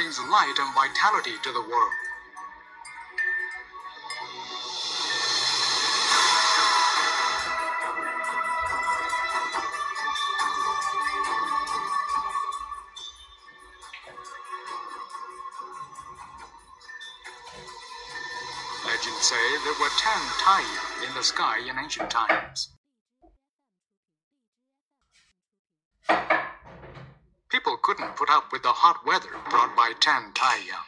Brings light and vitality to the world. Legends say there were ten Taiyang in the sky in ancient times. People couldn't put up with the hot weather brought by ten Taiyang.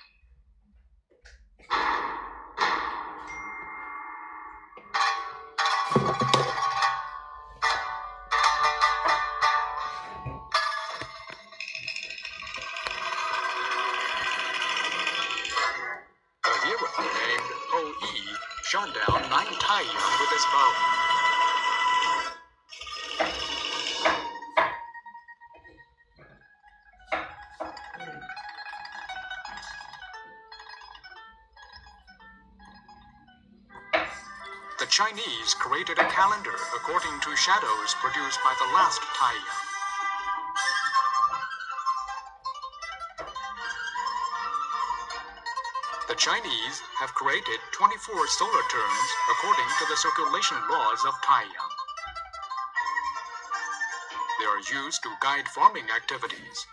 A hero named Hou Yi shot down nine Taiyang with his bow. Chinese created a calendar according to shadows produced by the last Taiyang. The Chinese have created 24 solar terms according to the circulation laws of Taiyang. They are used to guide farming activities.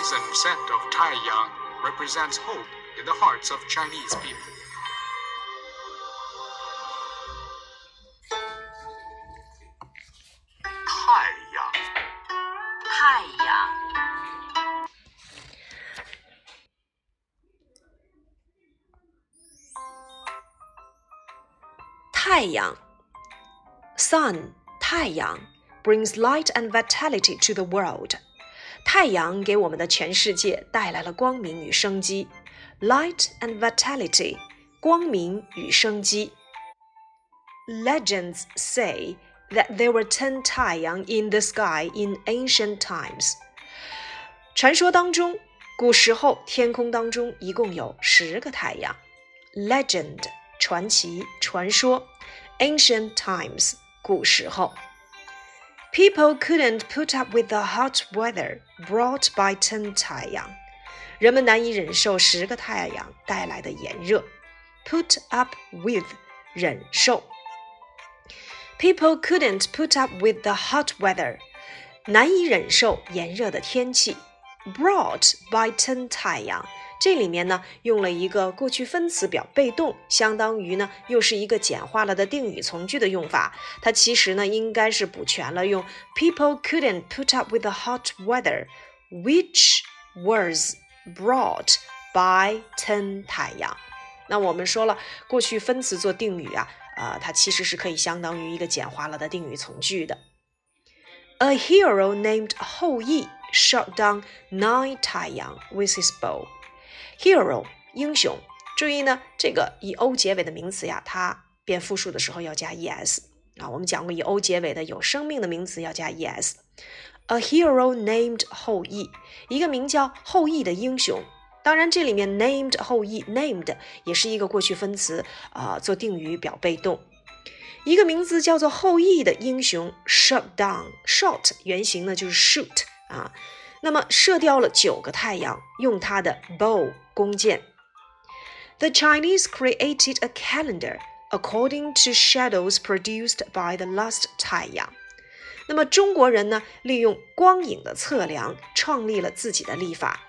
rise and scent of Taiyang represents hope in the hearts of Chinese people. Taiyang. Taiyang. Taiyang. Sun, Taiyang, brings light and vitality to the world. 太阳给我们的全世界带来了光明与生机，light and vitality，光明与生机。Legends say that there were ten 太阳 in the sky in ancient times。传说当中，古时候天空当中一共有十个太阳。Legend 传奇、传说，ancient times 古时候。 People couldn't put up with the hot weather brought by ten 太阳。人们难以忍受十个太阳带来的炎热。Put up with 忍受。People couldn't put up with the hot weather，难以忍受炎热的天气。Brought by ten 太阳， 这里面呢用了一个过去分词表被动，相当于呢又是一个简化了的定语从句的用法。它其实呢应该是补全了，用 People couldn't put up with the hot weather, which was brought by ten 太阳。那我们说了，过去分词做定语啊。呃，它其实是可以相当于一个简化了的定语从句的。A hero named 后羿 shot down nine 太阳 with his bow. Hero 英雄，注意呢，这个以 o 结尾的名词呀，它变复数的时候要加 es 啊。我们讲过，以 o 结尾的有生命的名词要加 es。A hero named 后羿，一个名叫后羿的英雄。当然，这里面 named 后羿 named 也是一个过去分词啊、做定语表被动。一个名字叫做后羿的英雄 shot down shot 原型呢就是 shoot 啊，那么射掉了九个太阳，用他的 bow 弓箭。The Chinese created a calendar according to shadows produced by the last 太阳。那么中国人呢，利用光影的测量，创立了自己的历法。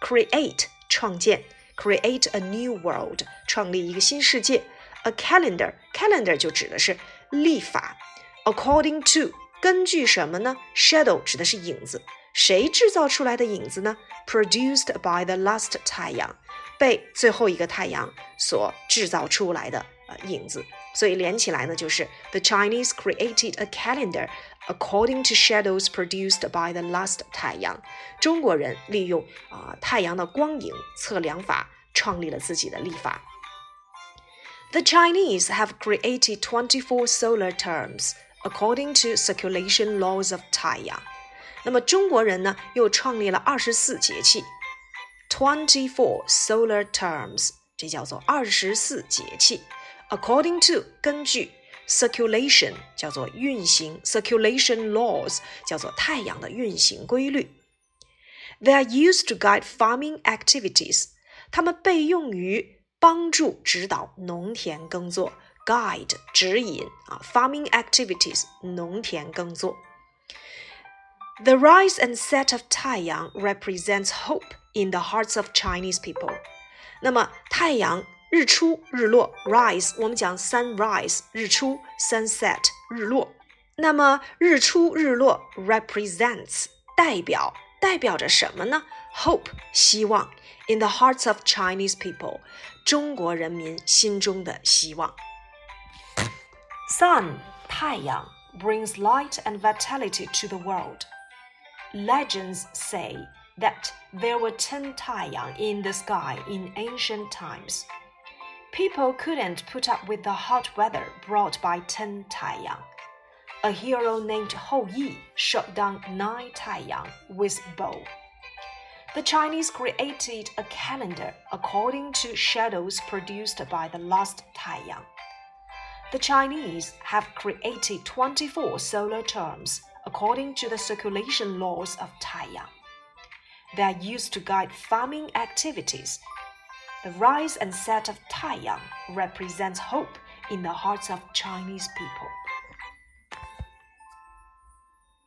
create 创建，create a new world 创立一个新世界。A calendar calendar 就指的是历法。According to 根据什么呢？Shadow 指的是影子， 谁制造出来的影子呢？Produced by the last 太阳，被最后一个太阳所制造出来的呃影子。所以连起来呢，就是 The Chinese created a calendar according to shadows produced by the last 太阳。中国人利用啊、呃、太阳的光影测量法，创立了自己的历法。The Chinese have created 24 solar terms according to circulation laws of 太阳。 那么中国人呢，又创立了二十四节气，twenty four solar terms，这叫做二十四节气。 according to 根据 circulation 叫做运行，circulation laws 叫做太阳的运行规律。They are used to guide farming activities。它们被用于帮助指导农田耕作，guide 指引啊，farming activities 农田耕作。 The rise and set of 太阳 represents hope in the hearts of Chinese people。那么太阳日出日落 rise，我们讲 sunrise 日出，sunset 日落。那么日出日落 represents 代表代表着什么呢？Hope 希望 in the hearts of Chinese people 中国人民心中的希望。Sun 太阳 brings light and vitality to the world. Legends say that there were ten Taiyang in the sky in ancient times. People couldn't put up with the hot weather brought by ten Taiyang a hero named Hou Yi shot down nine Taiyang with bow. The Chinese created a calendar according to shadows produced by the last Taiyang. The Chinese have created 24 solar terms according to the circulation laws of Taiyang. They are used to guide farming activities. The rise and set of Taiyang represents hope in the hearts of Chinese people.